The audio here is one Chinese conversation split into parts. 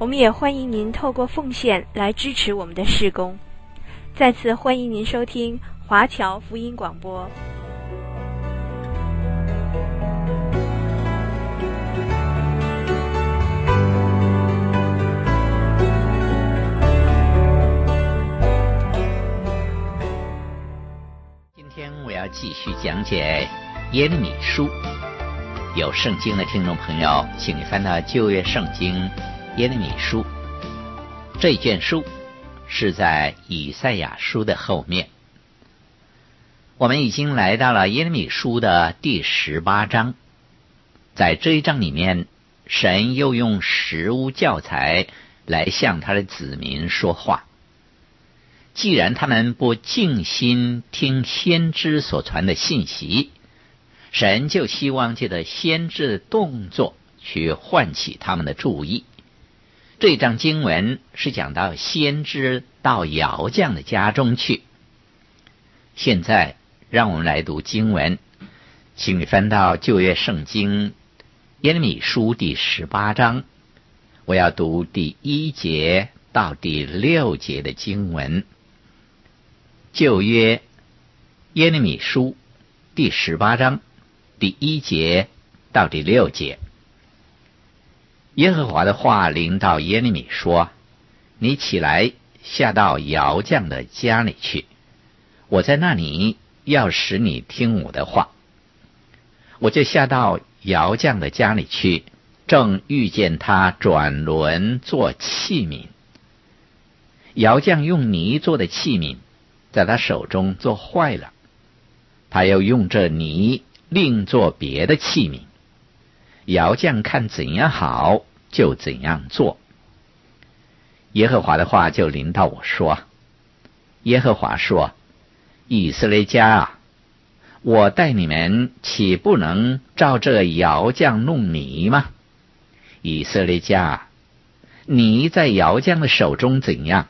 我们也欢迎您透过奉献来支持我们的事工。再次欢迎您收听华侨福音广播。今天我要继续讲解耶米书。有圣经的听众朋友，请你翻到旧约圣经。耶利米书这卷书是在以赛亚书的后面。我们已经来到了耶利米书的第十八章，在这一章里面，神又用实物教材来向他的子民说话。既然他们不静心听先知所传的信息，神就希望借着先知的动作去唤起他们的注意。这章经文是讲到先知到窑匠的家中去。现在让我们来读经文，请你翻到旧约圣经耶利米书第十八章，我要读第一节到第六节的经文。旧约耶利米书第十八章第一节到第六节。耶和华的话临到耶利米说：“你起来，下到窑匠的家里去。我在那里要使你听我的话。我就下到窑匠的家里去，正遇见他转轮做器皿。窑匠用泥做的器皿，在他手中做坏了，他又用这泥另做别的器皿。窑匠看怎样好。”就怎样做。耶和华的话就临到我说：“耶和华说，以色列家啊，我待你们岂不能照这窑匠弄泥吗？以色列家啊，泥在窑匠的手中怎样，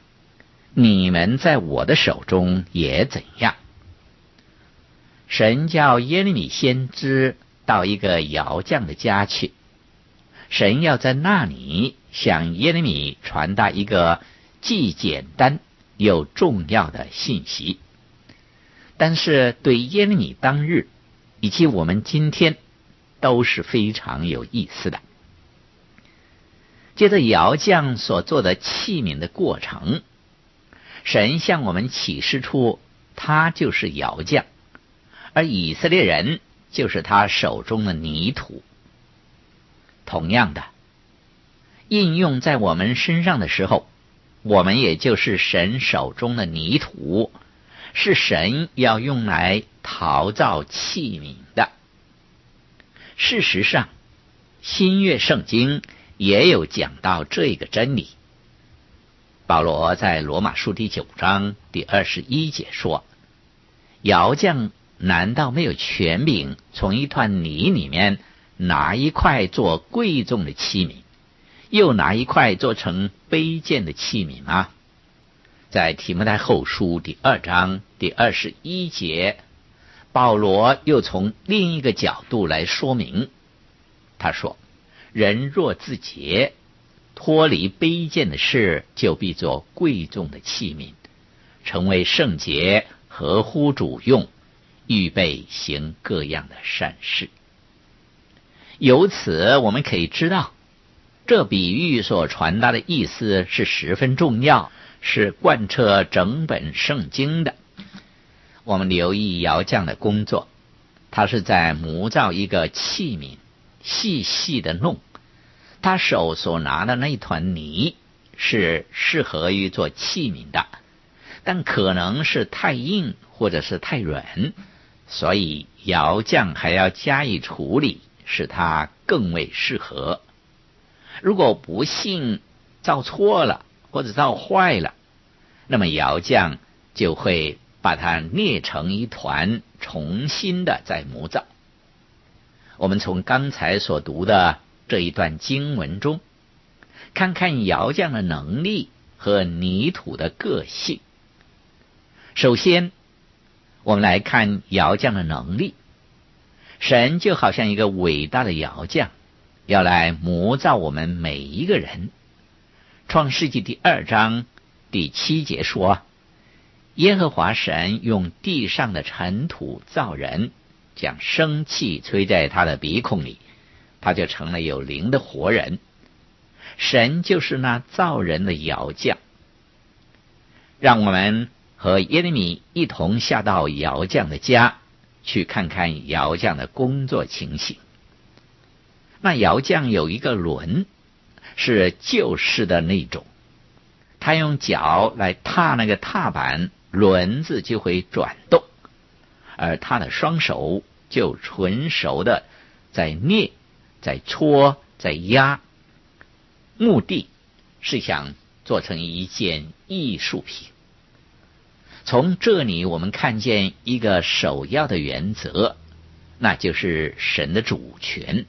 你们在我的手中也怎样。”神叫耶利米先知到一个窑匠的家去。神要在那里向耶利米传达一个既简单又重要的信息，但是对耶利米当日以及我们今天都是非常有意思的。借着窑匠所做的器皿的过程，神向我们启示出他就是窑匠，而以色列人就是他手中的泥土。同样的，应用在我们身上的时候，我们也就是神手中的泥土，是神要用来陶造器皿的。事实上，新约圣经也有讲到这个真理。保罗在罗马书第九章第二十一节说：“窑匠难道没有权柄从一团泥里面？”拿一块做贵重的器皿，又拿一块做成卑贱的器皿吗？在提摩太后书第二章第二十一节，保罗又从另一个角度来说明。他说：“人若自洁，脱离卑贱的事，就必做贵重的器皿，成为圣洁，合乎主用，预备行各样的善事。”由此，我们可以知道，这比喻所传达的意思是十分重要，是贯彻整本圣经的。我们留意窑匠的工作，他是在模造一个器皿，细细的弄。他手所拿的那团泥是适合于做器皿的，但可能是太硬或者是太软，所以窑匠还要加以处理。使它更为适合。如果不幸造错了或者造坏了，那么窑匠就会把它捏成一团，重新的再模造。我们从刚才所读的这一段经文中，看看窑匠的能力和泥土的个性。首先，我们来看窑匠的能力。神就好像一个伟大的窑匠，要来模造我们每一个人。创世纪第二章第七节说：“耶和华神用地上的尘土造人，将生气吹在他的鼻孔里，他就成了有灵的活人。”神就是那造人的窑匠。让我们和耶利米一同下到窑匠的家。去看看窑匠的工作情形。那窑匠有一个轮，是旧式的那种，他用脚来踏那个踏板，轮子就会转动，而他的双手就纯熟的在捏、在搓、在压，目的是想做成一件艺术品。从这里，我们看见一个首要的原则，那就是神的主权。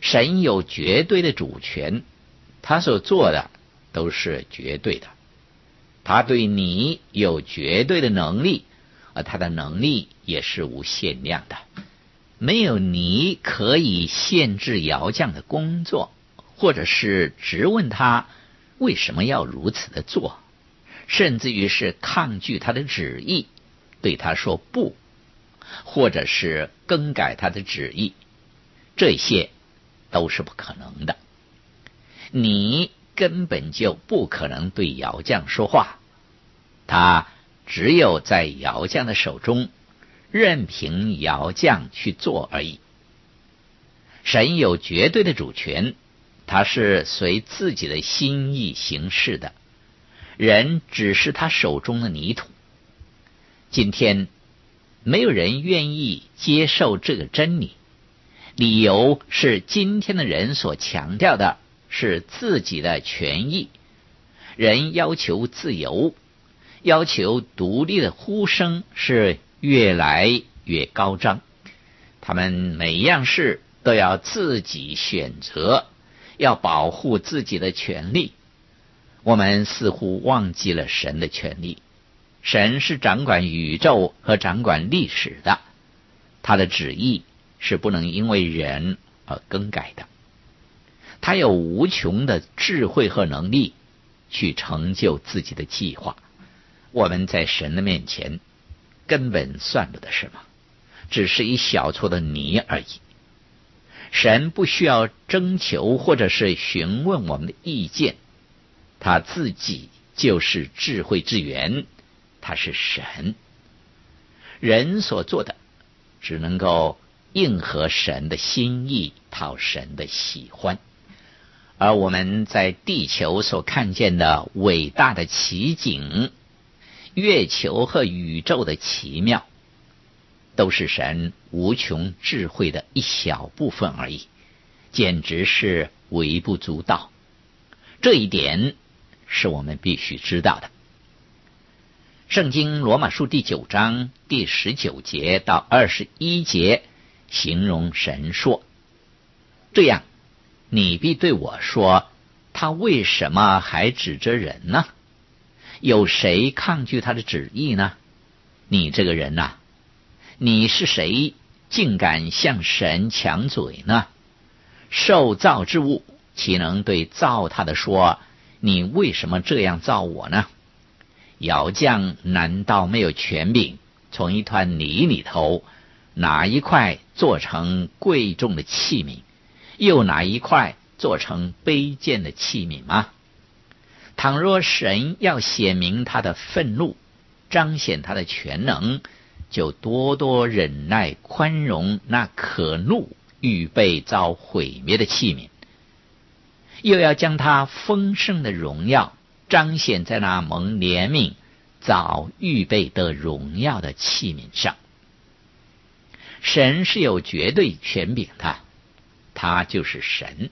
神有绝对的主权，他所做的都是绝对的。他对你有绝对的能力，而他的能力也是无限量的。没有你可以限制窑匠的工作，或者是质问他为什么要如此的做。甚至于是抗拒他的旨意，对他说不，或者是更改他的旨意，这些都是不可能的。你根本就不可能对姚将说话，他只有在姚将的手中，任凭姚将去做而已。神有绝对的主权，他是随自己的心意行事的。人只是他手中的泥土。今天没有人愿意接受这个真理，理由是今天的人所强调的是自己的权益，人要求自由，要求独立的呼声是越来越高涨。他们每样事都要自己选择，要保护自己的权利。我们似乎忘记了神的权利。神是掌管宇宙和掌管历史的，他的旨意是不能因为人而更改的。他有无穷的智慧和能力去成就自己的计划。我们在神的面前根本算不得什么，只是一小撮的泥而已。神不需要征求或者是询问我们的意见。他自己就是智慧之源，他是神。人所做的只能够应合神的心意，讨神的喜欢。而我们在地球所看见的伟大的奇景，月球和宇宙的奇妙，都是神无穷智慧的一小部分而已，简直是微不足道。这一点。是我们必须知道的。圣经罗马书第九章第十九节到二十一节形容神说：“这样，你必对我说，他为什么还指着人呢？有谁抗拒他的旨意呢？你这个人呐、你是谁，竟敢向神抢嘴呢？受造之物岂能对造他的说？”你为什么这样造我呢？窑匠难道没有权柄从一团泥里头拿一块做成贵重的器皿，又拿一块做成卑贱的器皿吗？倘若神要显明他的愤怒，彰显他的全能，就多多忍耐宽容那可怒预备遭毁灭的器皿。又要将他丰盛的荣耀彰显在那蒙怜悯、早预备的荣耀的器皿上。神是有绝对权柄的，他就是神。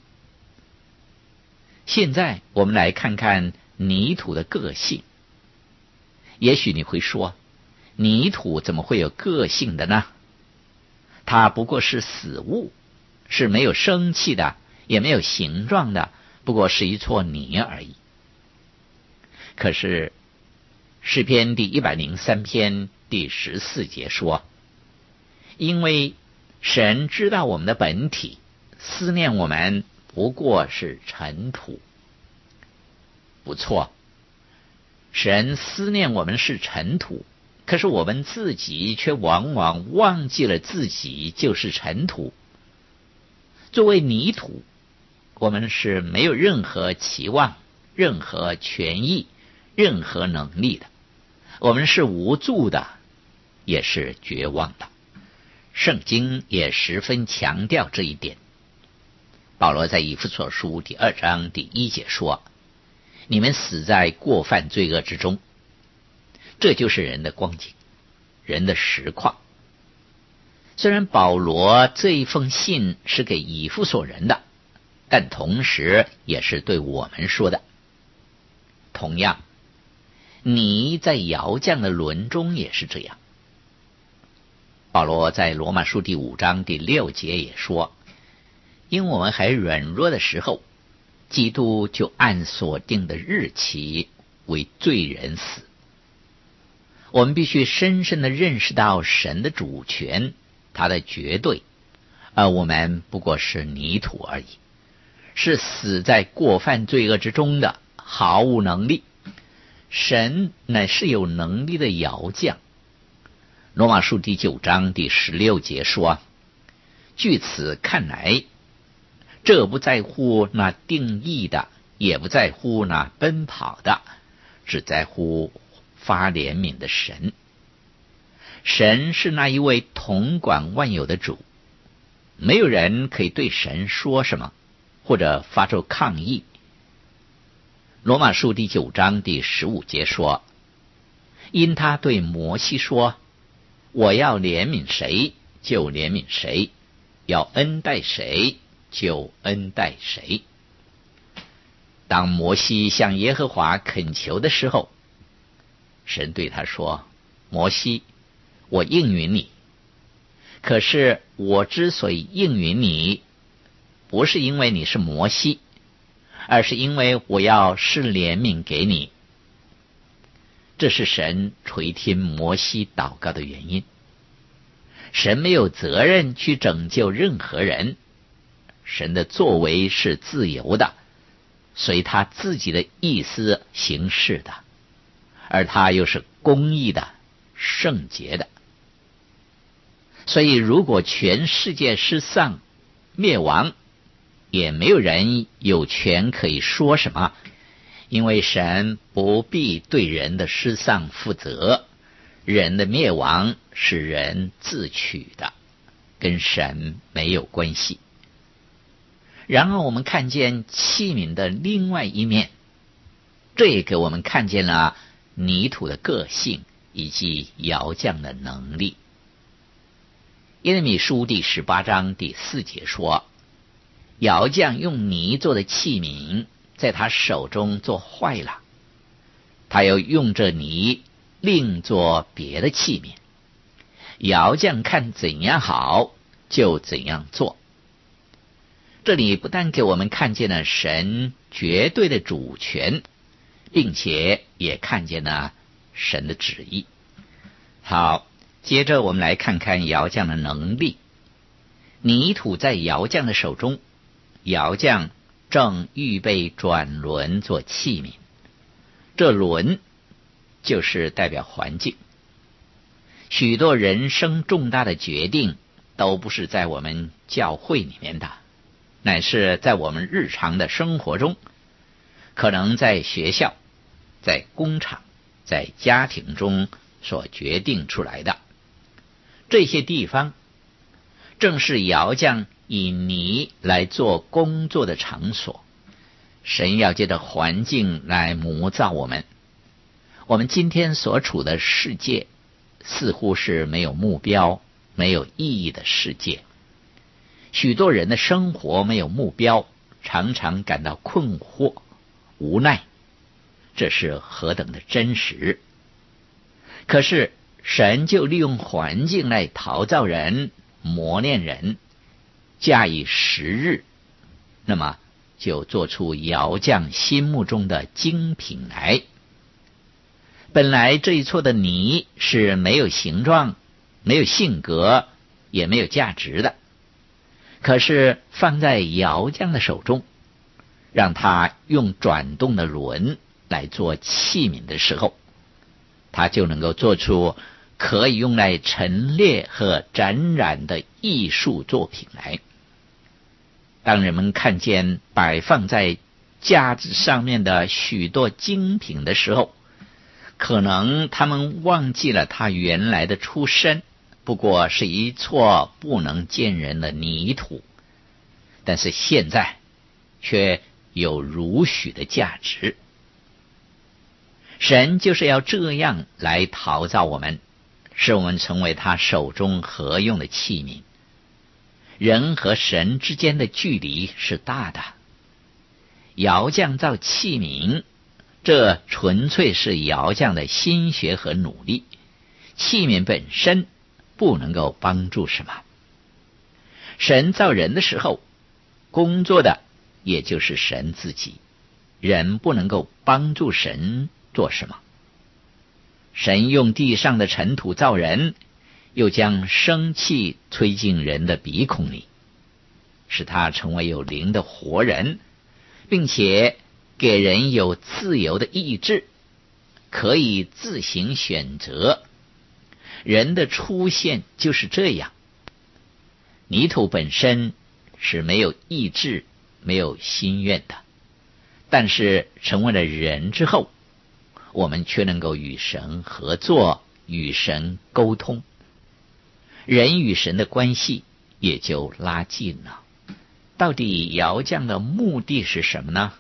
现在我们来看看泥土的个性。也许你会说，泥土怎么会有个性的呢？它不过是死物，是没有生气的，也没有形状的，不过是一撮泥而已。可是诗篇第一百零三篇第十四节说：“因为神知道我们的本体，思念我们不过是尘土。”不错，神思念我们是尘土。可是我们自己却往往忘记了自己就是尘土。作为泥土，我们是没有任何期望、任何权益、任何能力的。我们是无助的，也是绝望的。圣经也十分强调这一点。保罗在以弗所书第二章第一节说：“你们死在过犯罪恶之中。”这就是人的光景，人的实况。虽然保罗这一封信是给以弗所人的，但同时也是对我们说的。同样，你在窑匠的轮中也是这样。保罗在罗马书第五章第六节也说：“因我们还软弱的时候，基督就按所定的日期为罪人死。”我们必须深深的认识到神的主权，他的绝对，而我们不过是泥土而已，是死在过犯罪恶之中的，毫无能力。神乃是有能力的摇将。罗马书第九章第十六节说：“据此看来，这不在乎那定义的，也不在乎那奔跑的，只在乎。”发怜悯的神，神是那一位统管万有的主，没有人可以对神说什么，或者发出抗议。罗马书第九章第十五节说：“因他对摩西说，我要怜悯谁就怜悯谁，要恩待谁就恩待谁。”当摩西向耶和华恳求的时候，神对他说：“摩西，我应允你。可是我之所以应允你，不是因为你是摩西，而是因为我要施怜悯给你。这是神垂听摩西祷告的原因。神没有责任去拯救任何人，神的作为是自由的，随他自己的意思行事的。”而他又是公义的、圣洁的，所以如果全世界失丧、灭亡，也没有人有权可以说什么，因为神不必对人的失丧负责，人的灭亡是人自取的，跟神没有关系。然后我们看见器皿的另外一面，这也给我们看见了。泥土的个性以及窑匠的能力。耶利米书第十八章第四节说：“窑匠用泥做的器皿，在他手中做坏了，他又用这泥另做别的器皿。窑匠看怎样好，就怎样做。”这里不但给我们看见了神绝对的主权。并且也看见了神的旨意。好，接着我们来看看窑匠的能力。泥土在窑匠的手中，窑匠正预备转轮做器皿。这轮就是代表环境。许多人生重大的决定都不是在我们教会里面的，乃是在我们日常的生活中，可能在学校。在工厂、在家庭中所决定出来的这些地方，正是窑匠以泥来做工作的场所。神要借着环境来磨造我们。我们今天所处的世界，似乎是没有目标、没有意义的世界。许多人的生活没有目标，常常感到困惑、无奈。这是何等的真实！可是神就利用环境来陶造人、磨练人，假以时日，那么就做出窑匠心目中的精品来。本来这一撮的泥是没有形状、没有性格、也没有价值的，可是放在窑匠的手中，让他用转动的轮来做器皿的时候，他就能够做出可以用来陈列和展览的艺术作品来。当人们看见摆放在架子上面的许多精品的时候，可能他们忘记了他原来的出身，不过是一撮不能见人的泥土，但是现在却有如许的价值。神就是要这样来陶造我们，使我们成为他手中合用的器皿。人和神之间的距离是大的，窑匠造器皿。这纯粹是窑匠的心血和努力，器皿本身不能够帮助什么。神造人的时候，工作的也就是神自己，人不能够帮助神做什么。神用地上的尘土造人，又将生气吹进人的鼻孔里，使他成为有灵的活人，并且。给人有自由的意志，可以自行选择。人的出现就是这样。泥土本身是没有意志、没有心愿的，但是成为了人之后，我们却能够与神合作，与神沟通，人与神的关系也就拉近了。到底窑匠的目的是什么呢？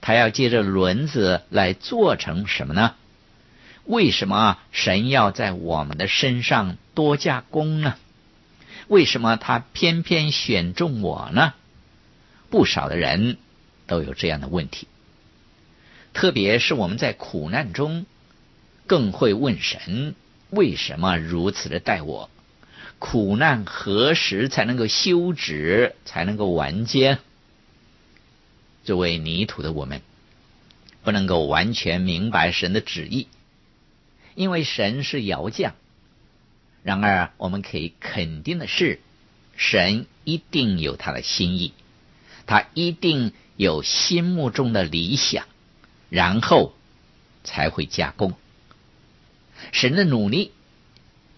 他要借着轮子来做成什么呢？为什么神要在我们的身上多加工呢？为什么他偏偏选中我呢？不少的人都有这样的问题，特别是我们在苦难中，更会问神：为什么如此的待我？苦难何时才能够休止，才能够完结？作为泥土的我们，不能够完全明白神的旨意，因为神是窑匠。然而，我们可以肯定的是，神一定有他的心意，他一定有心目中的理想，然后才会加工。神的努力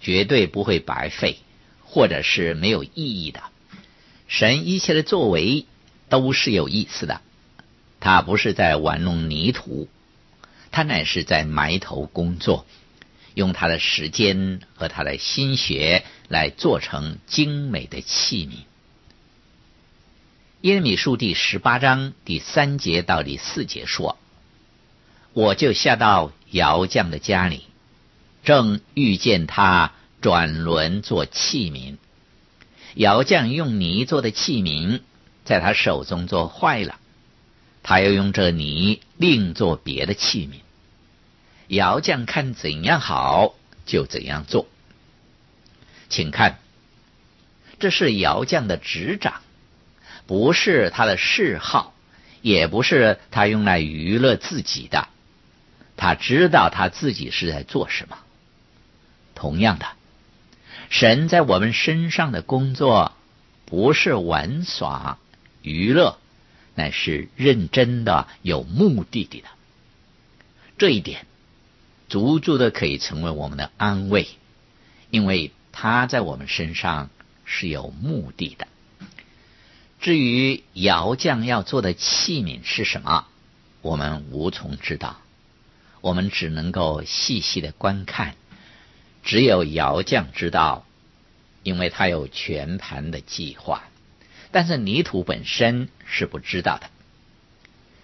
绝对不会白费，或者是没有意义的。神一切的作为都是有意思的。他不是在玩弄泥土，他乃是在埋头工作，用他的时间和他的心血来做成精美的器皿。耶利米书第十八章第三节到第四节说：“我就下到窑匠的家里，正遇见他转轮做器皿，窑匠用泥做的器皿，在他手中做坏了。”他要用这泥另做别的器皿，窑匠看怎样好就怎样做。请看，这是窑匠的执掌，不是他的嗜好，也不是他用来娱乐自己的。他知道他自己是在做什么。同样的，神在我们身上的工作，不是玩耍娱乐。乃是认真的、有目的的。这一点，足足的可以成为我们的安慰，因为他在我们身上是有目的的。至于窑匠要做的器皿是什么，我们无从知道，我们只能够细细的观看。只有窑匠知道，因为他有全盘的计划。但是泥土本身是不知道的。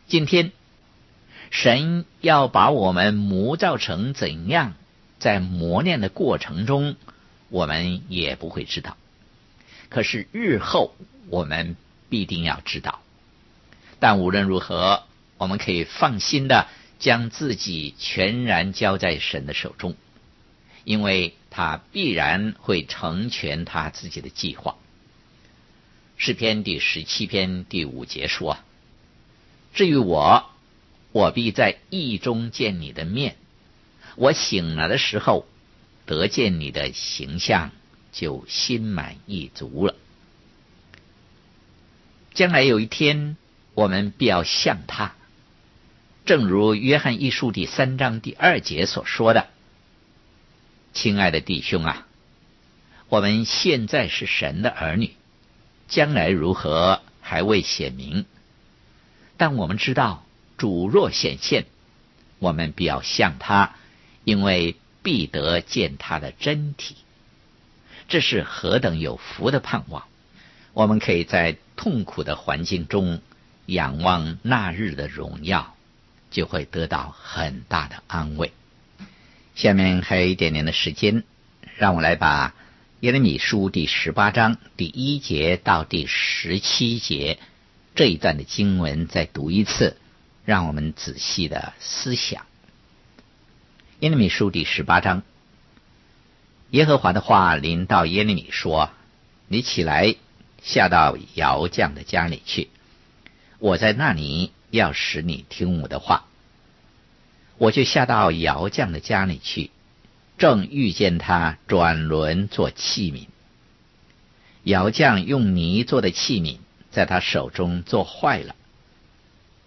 今天，神要把我们磨造成怎样，在磨练的过程中，我们也不会知道。可是日后我们必定要知道。但无论如何，我们可以放心的将自己全然交在神的手中，因为他必然会成全他自己的计划。诗篇第十七篇第五节说：“至于我，我必在义中见你的面。我醒了的时候，得见你的形象，就心满意足了。将来有一天，我们必要像他。正如约翰一书第三章第二节所说的：‘亲爱的弟兄啊，我们现在是神的儿女。’”将来如何还未显明，但我们知道主若显现，我们必要向他，因为必得见他的真体。这是何等有福的盼望！我们可以在痛苦的环境中仰望那日的荣耀，就会得到很大的安慰。下面还有一点点的时间，让我来把。耶利米书第十八章第一节到第十七节这一段的经文再读一次，让我们仔细的思想。耶利米书第十八章，耶和华的话临到耶利米说：“你起来，下到窑匠的家里去，我在那里要使你听我的话。”我就下到窑匠的家里去。正遇见他转轮做器皿，窑匠用泥做的器皿在他手中做坏了，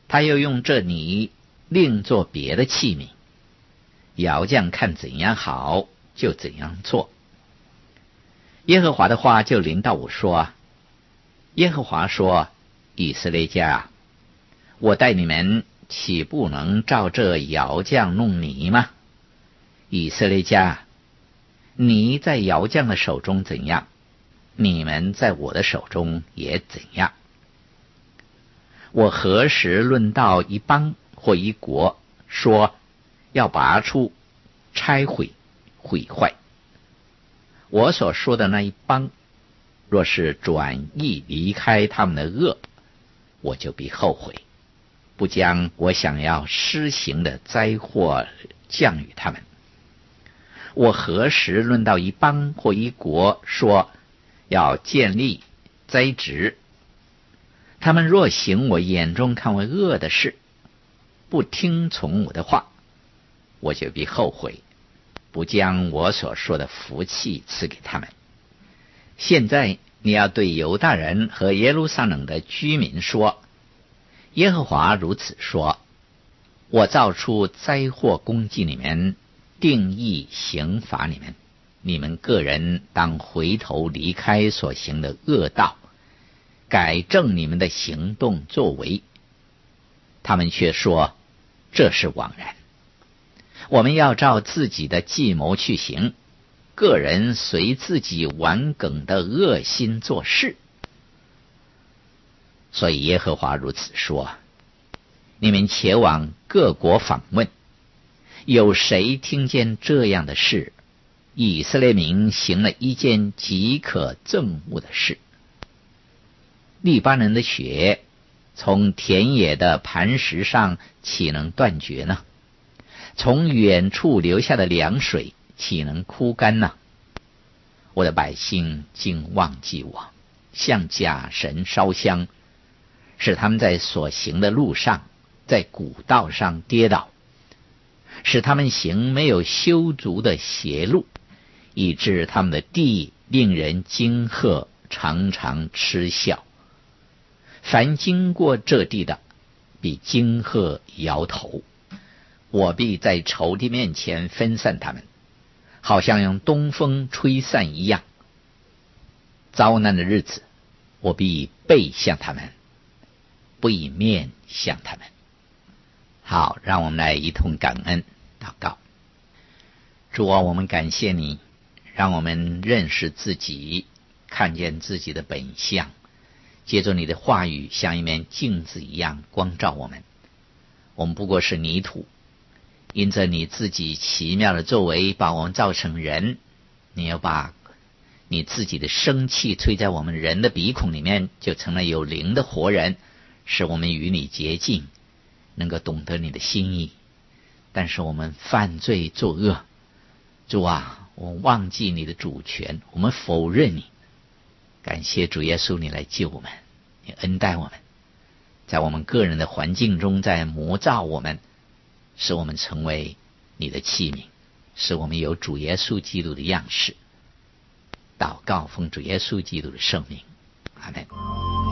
他又用这泥另做别的器皿。窑匠看怎样好，就怎样做。耶和华的话就临到我说：“耶和华说，以色列家，我带你们岂不能照这窑匠弄泥吗？”以色列家，你在窑匠的手中怎样，你们在我的手中也怎样。我何时论到一邦或一国，说要拔出、拆毁、毁坏？我所说的那一邦，若是转意离开他们的恶，我就必后悔，不将我想要施行的灾祸降与他们。我何时论到一邦或一国，说要建立、灾职？他们若行我眼中看为恶的事，不听从我的话，我就必后悔，不将我所说的福气赐给他们。现在你要对犹大人和耶路撒冷的居民说：耶和华如此说：我造出灾祸攻击你们。定义刑罚你们，你们个人当回头离开所行的恶道，改正你们的行动作为。他们却说这是枉然。我们要照自己的计谋去行，个人随自己顽梗的恶心做事。所以耶和华如此说：你们前往各国访问。有谁听见这样的事？以色列民行了一件极可憎恶的事。利巴嫩的血从田野的磐石上岂能断绝呢？从远处流下的凉水岂能枯干呢？我的百姓竟忘记我，向假神烧香，使他们在所行的路上，在古道上跌倒。使他们行没有修足的邪路，以致他们的地令人惊吓，常常嗤笑。凡经过这地的，必惊吓摇头。我必在仇敌面前分散他们，好像用东风吹散一样。遭难的日子，我必背向他们，不以面向他们。好，让我们来一同感恩祷告。主啊，我们感谢你，让我们认识自己，看见自己的本相。借着你的话语，像一面镜子一样光照我们。我们不过是泥土，因着你自己奇妙的作为，把我们造成人。你要把你自己的生气吹在我们人的鼻孔里面，就成了有灵的活人，使我们与你洁净。能够懂得你的心意，但是我们犯罪作恶，主啊，我忘记你的主权，我们否认你。感谢主耶稣，你来救我们，你恩待我们，在我们个人的环境中，在魔造我们，使我们成为你的器皿，使我们有主耶稣基督的样式。祷告奉主耶稣基督的圣名，阿门。